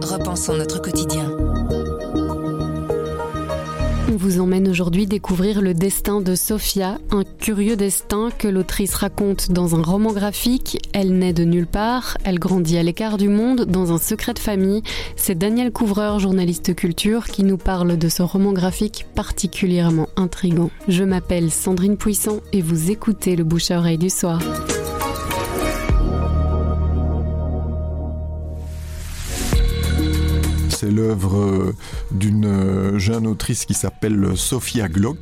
Repensons notre quotidien. On vous emmène aujourd'hui découvrir le destin de Sophia, un curieux destin que l'autrice raconte dans un roman graphique. Elle naît de nulle part, elle grandit à l'écart du monde, dans un secret de famille. C'est Daniel Couvreur, journaliste culture, qui nous parle de ce roman graphique particulièrement intrigant. Je m'appelle Sandrine Puissant et vous écoutez le bouche à oreille du soir. C'est l'œuvre euh, d'une euh, jeune autrice qui s'appelle Sophia Glock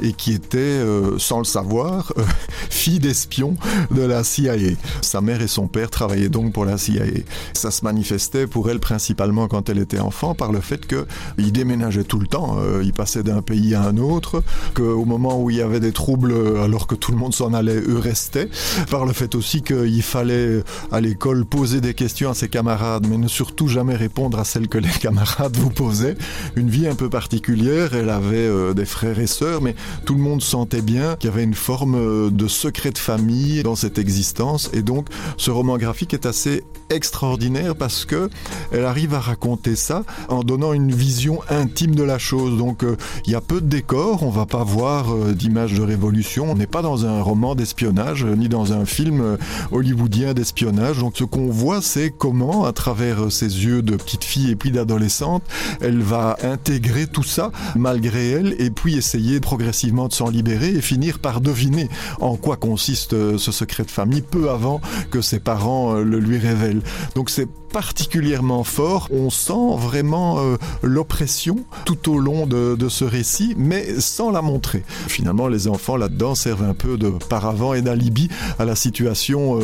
et qui était, euh, sans le savoir, fille d'espion de la CIA. Sa mère et son père travaillaient donc pour la CIA. Ça se manifestait pour elle principalement quand elle était enfant par le fait qu'il déménageait tout le temps. Il passait d'un pays à un autre, qu'au moment où il y avait des troubles, alors que tout le monde s'en allait, eux restaient. Par le fait aussi qu'il fallait à l'école poser des questions à ses camarades, mais ne surtout jamais répondre à celles que les camarade vous posait. Une vie un peu particulière, elle avait euh, des frères et sœurs, mais tout le monde sentait bien qu'il y avait une forme euh, de secret de famille dans cette existence. Et donc, ce roman graphique est assez extraordinaire parce que elle arrive à raconter ça en donnant une vision intime de la chose. Donc, euh, il y a peu de décors, on va pas voir d'images de révolution. On n'est pas dans un roman d'espionnage ni dans un film hollywoodien d'espionnage. Donc, ce qu'on voit, c'est comment, à travers ses yeux de petite fille et puis d'adolescente, adolescente, elle va intégrer tout ça malgré elle et puis essayer progressivement de s'en libérer et finir par deviner en quoi consiste euh, ce secret de famille peu avant que ses parents euh, le lui révèlent. Donc c'est particulièrement fort. On sent vraiment euh, l'oppression tout au long de, ce récit, mais sans la montrer. Finalement, les enfants là-dedans servent un peu de paravent et d'alibi à la situation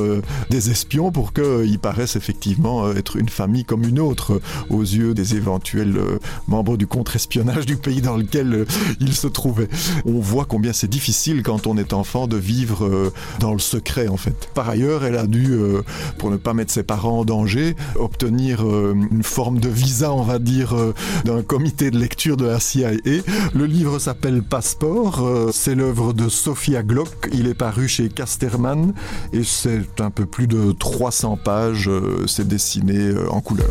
des espions pour qu'ils paraissent effectivement être une famille comme une autre aux yeux des éventuels euh, membres du contre-espionnage du pays dans lequel euh, il se trouvait. On voit combien c'est difficile quand on est enfant de vivre euh, dans le secret en fait. Par ailleurs, elle a dû, pour ne pas mettre ses parents en danger, obtenir une forme de visa, on va dire, d'un comité de lecture de la CIA. Le livre s'appelle Passeport, c'est l'œuvre de Sophia Glock, il est paru chez Casterman et c'est un peu plus de 300 pages, c'est dessiné en couleur.